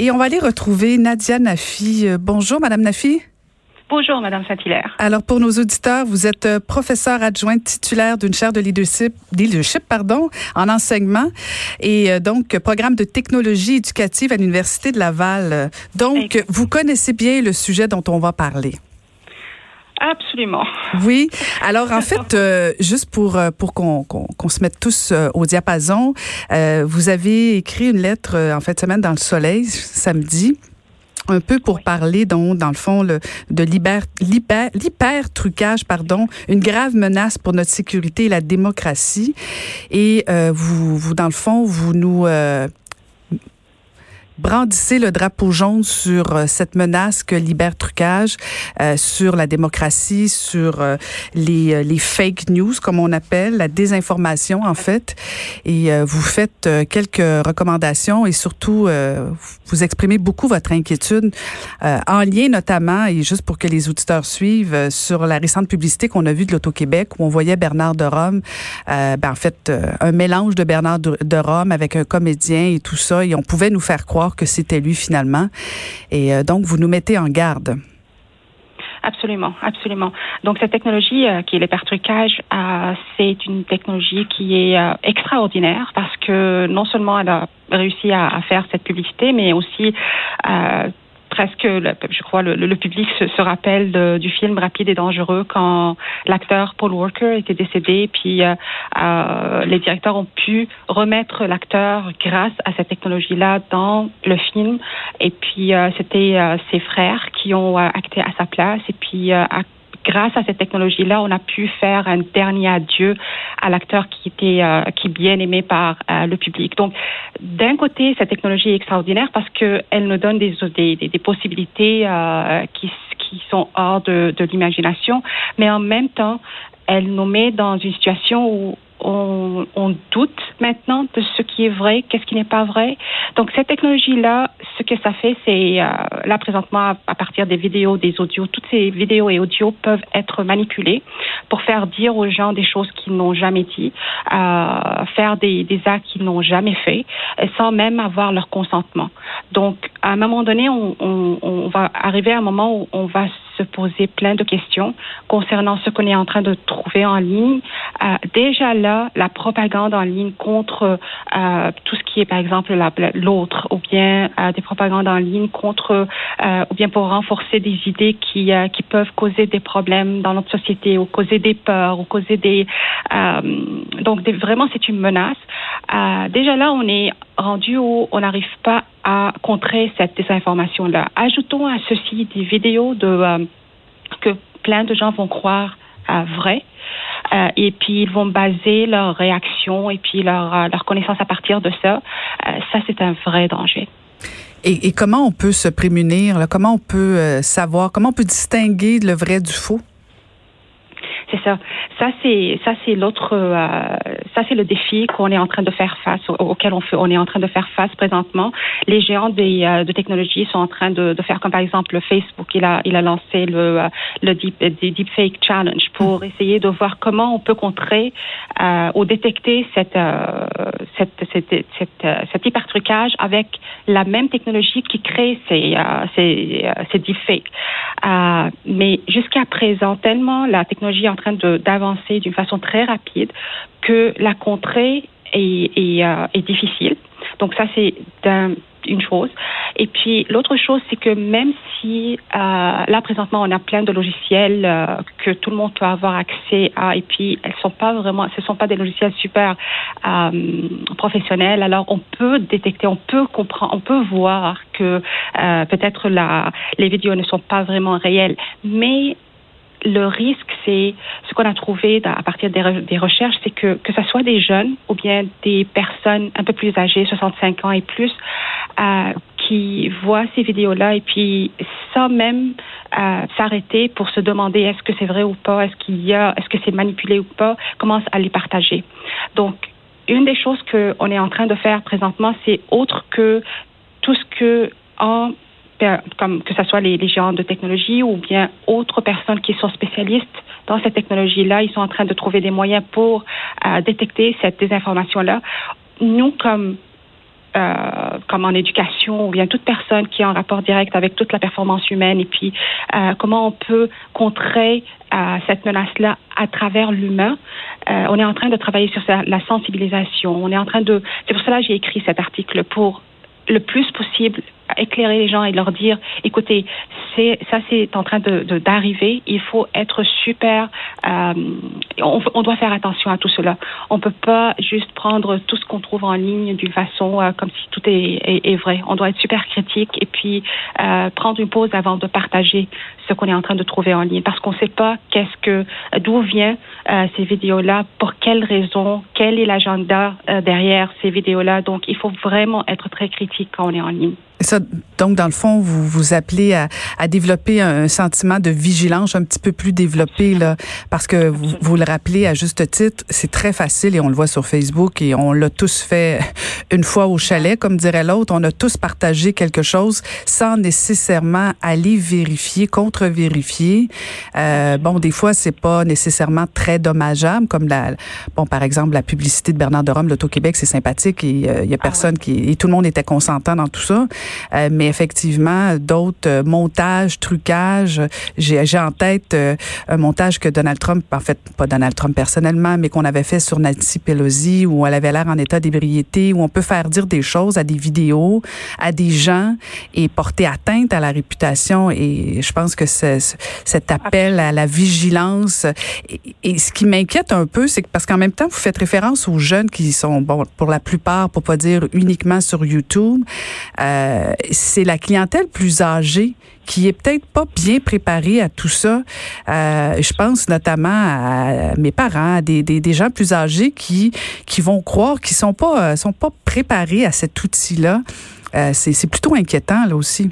Et on va aller retrouver Nadia Nafi. Euh, bonjour, Madame Nafi. Bonjour, Madame Saint-Hilaire. Alors, pour nos auditeurs, vous êtes euh, professeur adjointe titulaire d'une chaire de leadership, leadership pardon, en enseignement et euh, donc programme de technologie éducative à l'Université de Laval. Donc, vous connaissez bien le sujet dont on va parler. Absolument. Oui. Alors en fait, euh, juste pour euh, pour qu'on qu'on se mette tous euh, au diapason, vous avez écrit une lettre en fin de semaine dans le Soleil samedi un peu pour parler donc dans le fond le, de l'hyper trucage pardon une grave menace pour notre sécurité et la démocratie et vous vous dans le fond vous nous brandissez le drapeau jaune sur euh, cette menace que trucage euh, sur la démocratie, sur euh, les, les fake news, comme on appelle, la désinformation en fait. Et vous faites quelques recommandations et surtout vous exprimez beaucoup votre inquiétude en lien notamment, et juste pour que les auditeurs suivent, sur la récente publicité qu'on a vue de l'Auto-Québec où on voyait Bernard de Rome, ben, en fait, un mélange de Bernard de Rome avec un comédien et tout ça, et on pouvait nous faire croire que c'était lui finalement. Et euh, donc, vous nous mettez en garde. Absolument, absolument. Donc cette technologie euh, qui est l'hypertrucage, euh, c'est une technologie qui est extraordinaire parce que non seulement elle a réussi à faire cette publicité, mais aussi presque, je crois, le, public se, rappelle du film Rapide et dangereux quand l'acteur Paul Walker était décédé, puis euh, euh, les directeurs ont pu remettre l'acteur grâce à cette technologie-là dans le film. Et puis euh, c'était ses frères qui ont acté à sa place. Et puis grâce à cette technologie-là, on a pu faire un dernier adieu à l'acteur qui était euh, qui bien aimé par euh, le public. Donc, d'un côté, cette technologie est extraordinaire parce qu'elle nous donne des, des, possibilités euh, qui, sont hors de, l'imagination, mais en même temps, elle nous met dans une situation où on, doute maintenant de ce qui est vrai, qu'est-ce qui n'est pas vrai. Donc cette technologie-là, ce que ça fait, c'est là présentement à, des vidéos, des audios, toutes ces vidéos et audios peuvent être manipulées pour faire dire aux gens des choses qu'ils n'ont jamais dit, euh, faire des, actes qu'ils n'ont jamais fait, sans même avoir leur consentement. Donc à un moment donné, on, on, on va arriver à un moment où on va se poser plein de questions concernant ce qu'on est en train de trouver en ligne. Euh, déjà là, la propagande en ligne contre euh, tout ce qui est, par exemple, l'autre, ou bien euh, des propagandes en ligne contre, ou bien pour renforcer des idées qui, peuvent causer des problèmes dans notre société, ou causer des peurs, ou causer des... donc, vraiment, c'est une menace. déjà là, on est rendu où on n'arrive pas à contrer cette désinformation-là. Ajoutons à ceci des vidéos euh, que plein de gens vont croire à vrai. Euh, et puis ils vont baser leur réaction et puis leur, euh, leur connaissance à partir de ça. ça, c'est un vrai danger. Et, comment on peut se prémunir? Comment on peut savoir? Comment on peut distinguer le vrai du faux? C'est ça. Ça c'est ça c'est l'autre euh, ça c'est le défi qu'on est en train de faire face auquel on fait, on est en train de faire face présentement. Les géants des, euh, de technologie sont en train de, de, faire comme par exemple Facebook. Il a il a lancé le euh, le deep, deepfake challenge pour essayer de voir comment on peut contrer ou détecter cette cette cette, cet hypertrucage avec la même technologie qui crée ces ces, ces deepfakes. mais jusqu'à présent, tellement la technologie en train d'avancer d'une façon très rapide que la contrée est, est, euh, est difficile. Donc ça, c'est une chose. Et puis l'autre chose, c'est que même si euh, là présentement on a plein de logiciels euh, que tout le monde peut avoir accès à, et puis elles sont pas vraiment, ce sont pas des logiciels super euh, professionnels. Alors on peut détecter, on peut comprendre, on peut voir que peut-être la les vidéos ne sont pas vraiment réelles, mais le risque, c'est ce qu'on a trouvé à partir des, recherches, c'est que que ce soit des jeunes ou bien des personnes un peu plus âgées, 65 ans et plus, euh, qui voient ces vidéos-là et puis sans même euh, s'arrêter pour se demander est-ce que c'est vrai ou pas, est-ce qu'il y a, est-ce que c'est manipulé ou pas, commencent à les partager. Donc, une des choses qu'on est en train de faire présentement, c'est autre que tout ce que en que ce soit les, les, géants de technologie ou bien autres personnes qui sont spécialistes dans cette technologie-là, ils sont en train de trouver des moyens pour euh, détecter cette désinformation-là. Nous, comme euh, comme en éducation ou bien toute personne qui est en rapport direct avec toute la performance humaine et puis euh, comment on peut contrer cette menace-là à travers l'humain. On est en train de travailler sur la sensibilisation. On est en train de. C'est pour cela que j'ai écrit cet article pour le plus possible éclairer les gens et leur dire écoutez c'est ça c'est en train de d'arriver. Il faut être super euh, on, on, doit faire attention à tout cela. On peut pas juste prendre tout ce qu'on trouve en ligne d'une façon euh, comme si tout est, est, vrai. On doit être super critique et puis euh, prendre une pause avant de partager ce qu'on est en train de trouver en ligne. Parce qu'on sait pas qu'est-ce que d'où vient euh, ces vidéos là pour quelles raisons quel est l'agenda euh, derrière ces vidéos là donc il faut vraiment être très critique quand on est en ligne ça, donc, dans le fond, vous vous appelez à, à, développer un sentiment de vigilance un petit peu plus développé, là, parce que vous, vous le rappelez à juste titre, c'est très facile et on le voit sur Facebook et on l'a tous fait une fois au chalet, comme dirait l'autre. On a tous partagé quelque chose sans nécessairement aller vérifier, contre-vérifier. Euh, bon, des fois, c'est pas nécessairement très dommageable, comme la, bon, par exemple, la publicité de Bernard de Rome, l'Auto-Québec, c'est sympathique et euh, il y a ah personne qui, et tout le monde était consentant dans tout ça. Euh, mais effectivement, d'autres euh, montages, trucages. J'ai, en tête euh, un montage que Donald Trump, en fait, pas Donald Trump personnellement, mais qu'on avait fait sur Nancy Pelosi, où elle avait l'air en état d'ébriété, où on peut faire dire des choses à des vidéos, à des gens et porter atteinte à la réputation. Et je pense que cet appel à la vigilance. Et, et ce qui m'inquiète un peu, c'est que parce qu'en même temps, vous faites référence aux jeunes qui sont, bon, pour la plupart, pour pas dire uniquement sur YouTube. Euh, euh, c'est la clientèle plus âgée qui est peut-être pas bien préparée à tout ça. Euh, je pense notamment à mes parents, à des, des, gens plus âgés qui qui vont croire qu'ils sont pas sont pas préparés à cet outil-là. Euh, c'est plutôt inquiétant là aussi.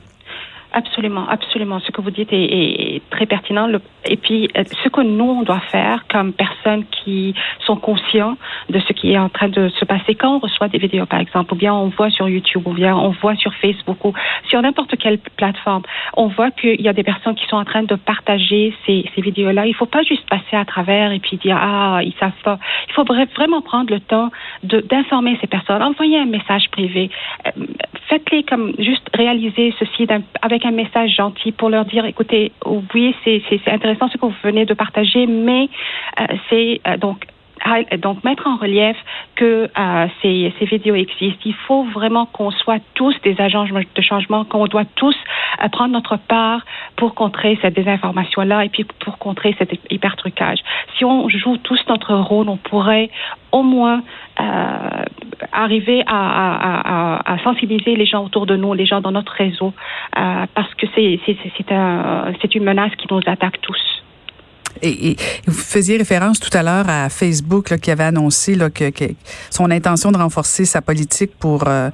Absolument, absolument. Ce que vous dites est, très pertinent. Et puis, euh, ce que nous, on doit faire comme personnes qui sont conscients de ce qui est en train de se passer quand on reçoit des vidéos, par exemple, ou bien on voit sur YouTube, ou bien on voit sur Facebook, ou sur n'importe quelle plateforme, on voit qu'il y a des personnes qui sont en train de partager ces, ces vidéos-là. Il ne faut pas juste passer à travers et puis dire, ah, ils savent pas. Il faut vraiment prendre le temps d'informer ces personnes. Envoyez un message privé. Euh, faites-les comme juste réaliser ceci avec un message gentil pour leur dire, écoutez, oui, c'est intéressant ce que vous venez de partager, mais euh, c'est euh, donc donc mettre en relief que euh, ces, ces, vidéos existent. Il faut vraiment qu'on soit tous des agents de changement, qu'on doit tous prendre notre part pour contrer cette désinformation-là et puis pour contrer cet hypertrucage. Si on joue tous notre rôle, on pourrait au moins euh, arriver à, à, à, sensibiliser les gens autour de nous, les gens dans notre réseau, euh, parce que c'est c'est une menace qui nous attaque tous. Et, vous faisiez référence tout à l'heure à Facebook là, qui avait annoncé là, que, que, son intention de renforcer sa politique pour euh,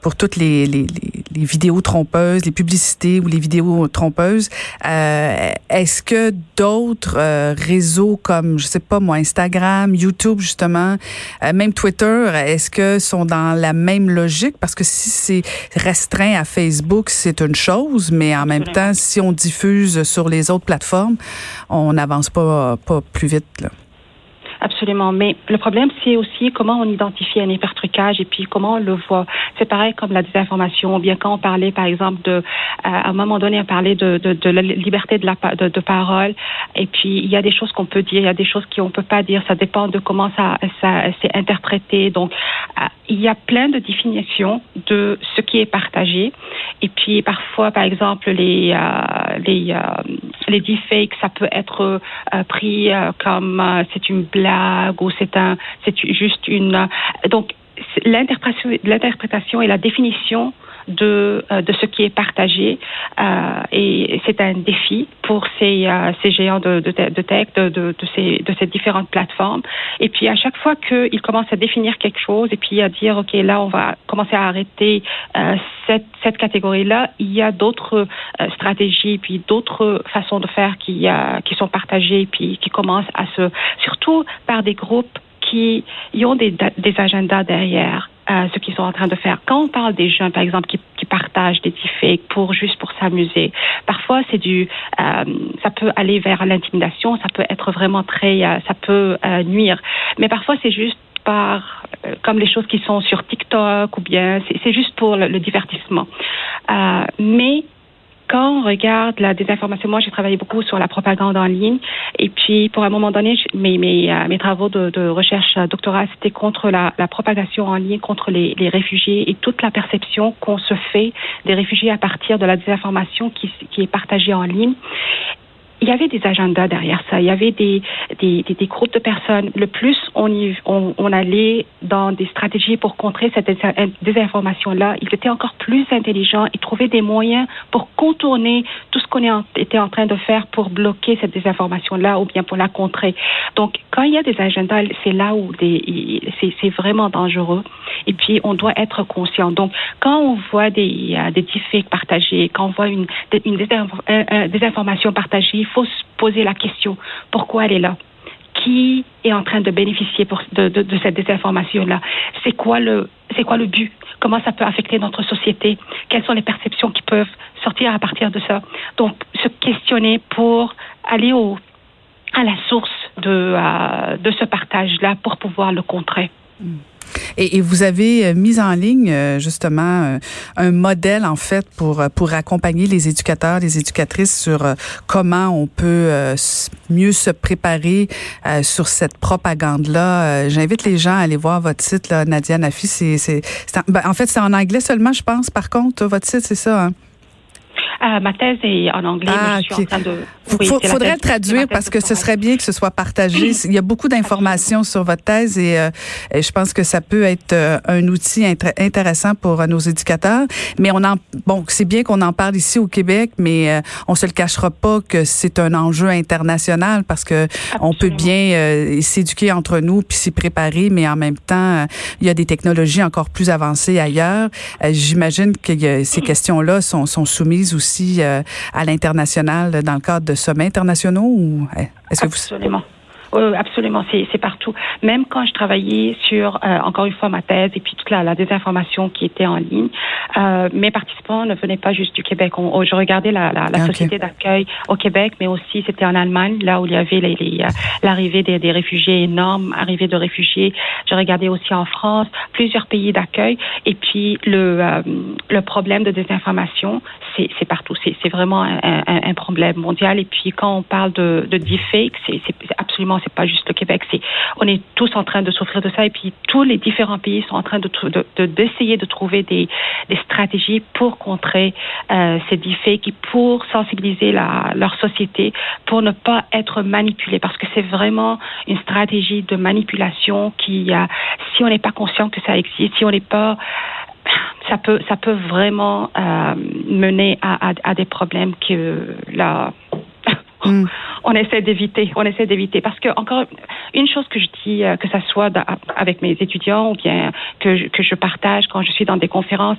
pour toutes les, les, les, vidéos trompeuses, les publicités ou les vidéos trompeuses. Euh, Est-ce que d'autres euh, réseaux comme je sais pas moi Instagram, YouTube justement, euh, même Twitter, est-ce que sont dans la même logique? Parce que si c'est restreint à Facebook, c'est une chose, mais en même temps, si on diffuse sur les autres plateformes, on avance pas, pas plus vite. Là. Absolument. Mais le problème, c'est aussi comment on identifie un hypertrucage et puis comment on le voit. C'est pareil comme la désinformation. Bien quand on parlait, par exemple, de, euh, à un moment donné, on parlait de, la liberté de, parole. Et puis, il y a des choses qu'on peut dire, il y a des choses qu'on peut pas dire. Ça dépend de comment ça, ça s'est interprété. Donc, euh, il y a plein de définitions de ce qui est partagé. Et puis, parfois, par exemple, les, euh, les, les deepfakes, ça peut être pris comme c'est une blague ou c'est un, c'est juste une. Donc l'interprétation, l'interprétation et la définition de, de ce qui est partagé. et c'est un défi pour ces, ces géants de, de, de tech, de, de, ces, de ces différentes plateformes. Et puis à chaque fois qu'ils commencent à définir quelque chose et puis à dire, OK, là, on va commencer à arrêter cette, cette catégorie-là, il y a d'autres stratégies, puis d'autres façons de faire qui, qui sont partagées, puis qui commencent à se, surtout par des groupes qui ont des, des agendas derrière. Euh, ce qu'ils sont en train de faire. Quand on parle des jeunes, par exemple, qui, qui partagent des deepfakes pour juste pour s'amuser, parfois c'est du, euh, ça peut aller vers l'intimidation, ça peut être vraiment très, euh, ça peut euh, nuire. Mais parfois c'est juste par, euh, comme les choses qui sont sur TikTok ou bien, c'est juste pour le, le divertissement. mais quand on regarde la désinformation, moi j'ai travaillé beaucoup sur la propagande en ligne. Et puis pour un moment donné, mes, mes, euh, mes travaux de, de recherche doctorale c'était contre la, la, propagation en ligne, contre les, les, réfugiés et toute la perception qu'on se fait des réfugiés à partir de la désinformation qui, qui est partagée en ligne il y avait des agendas derrière ça. Il y avait des, des, des, des groupes de personnes. Le plus on, y, on, on, allait dans des stratégies pour contrer cette désinformation-là, ils étaient encore plus intelligents et trouvaient des moyens pour contourner tout ce qu'on était en train de faire pour bloquer cette désinformation-là ou bien pour la contrer. Donc, quand il y a des agendas, c'est là où c'est vraiment dangereux. Et puis, on doit être conscient. Donc, quand on voit des, des deepfakes partagés, quand on voit une, une désinformation partagée, il faut se poser la question pourquoi elle est là? Qui est en train de bénéficier de, cette désinformation-là? C'est quoi le c'est quoi le but? Comment ça peut affecter notre société? Quelles sont les perceptions qui peuvent sortir à partir de ça? Donc, se questionner pour aller au, à la source de, euh, de ce partage-là pour pouvoir le contrer. Mm. Et, et, vous avez euh, mis en ligne euh, justement euh, un modèle en fait pour pour accompagner les éducateurs, les éducatrices sur comment on peut mieux se préparer sur cette propagande là. J'invite les gens à aller voir votre site là, Nadia Nafi. C'est c'est ben, en fait c'est en anglais seulement, je pense. Par contre, votre site c'est ça. Hein? Euh, ma thèse est en anglais, ah, mais je suis en train de. Il faudrait le traduire parce que ce serait bien que ce soit partagé. Il y a beaucoup d'informations sur votre thèse et, euh, et, je pense que ça peut être euh, un outil intéressant pour euh, nos éducateurs. Mais on en, bon, c'est bien qu'on en parle ici au Québec, mais on se le cachera pas que c'est un enjeu international parce que Absolument. on peut bien s'éduquer entre nous puis s'y préparer, mais en même temps, il y a des technologies encore plus avancées ailleurs. J'imagine que ces questions-là sont, sont soumises aussi à l'international dans le cadre de sommets internationaux ou est-ce que Absolument. vous oui, absolument, c'est partout. Même quand je travaillais sur, euh, encore une fois, ma thèse et puis toute la, la désinformation qui était en ligne, euh, mes participants ne venaient pas juste du Québec. On, je regardais la, la, la okay. société d'accueil au Québec, mais aussi c'était en Allemagne, là où il y avait euh, l'arrivée des, des, réfugiés énormes, arrivée de réfugiés. Je regardais aussi en France, plusieurs pays d'accueil. Et puis le, euh, le problème de désinformation, c'est partout. C'est vraiment un, problème mondial. Et puis quand on parle de, de deepfake, c'est absolument c'est pas juste le Québec. C'est on est tous en train de souffrir de ça et puis tous les différents pays sont en train de d'essayer de, trouver des, des stratégies pour contrer euh, ces deepfakes et pour sensibiliser la, leur société pour ne pas être manipulé parce que c'est vraiment une stratégie de manipulation qui euh, si on n'est pas conscient que ça existe, si on n'est pas ça peut ça peut vraiment euh, mener à, à, à, des problèmes que la Mm. On essaie d'éviter, on essaie d'éviter parce que encore une chose que je dis, euh, que ça soit avec mes étudiants ou bien que je, que je partage quand je suis dans des conférences,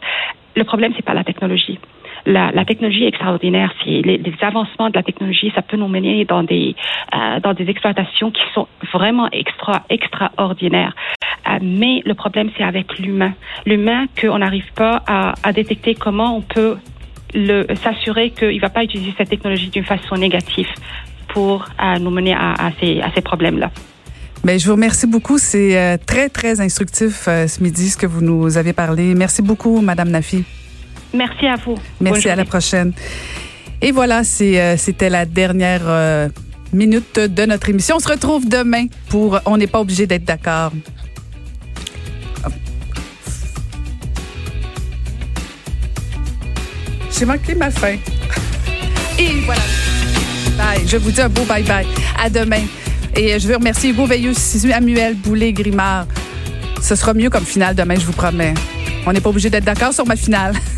le problème c'est pas la technologie. La, technologie est extraordinaire. Les, avancements de la technologie, ça peut nous mener dans des euh, dans des exploitations qui sont vraiment extra extraordinaires. Euh, mais le problème c'est avec l'humain, l'humain qu'on n'arrive pas à, détecter comment on peut s'assurer qu'il ne va pas utiliser cette technologie d'une façon négative pour euh, nous mener à, ces, à ces problèmes-là. Bien, je vous remercie beaucoup. C'est très, très instructif ce midi, ce que vous nous avez parlé. Merci beaucoup, Madame Nafi. Merci à vous. Merci, à la prochaine. Et voilà, c'était la dernière minute de notre émission. On se retrouve demain pour On n'est pas obligé d'être d'accord. J'ai manqué ma fin. Et voilà. Bye. Je vous dis un beau bye-bye. À demain. Et je veux remercier Hugo Veilleux, Samuel Boulet, Grimard. Ce sera mieux comme finale demain, je vous promets. On n'est pas obligé d'être d'accord sur ma finale.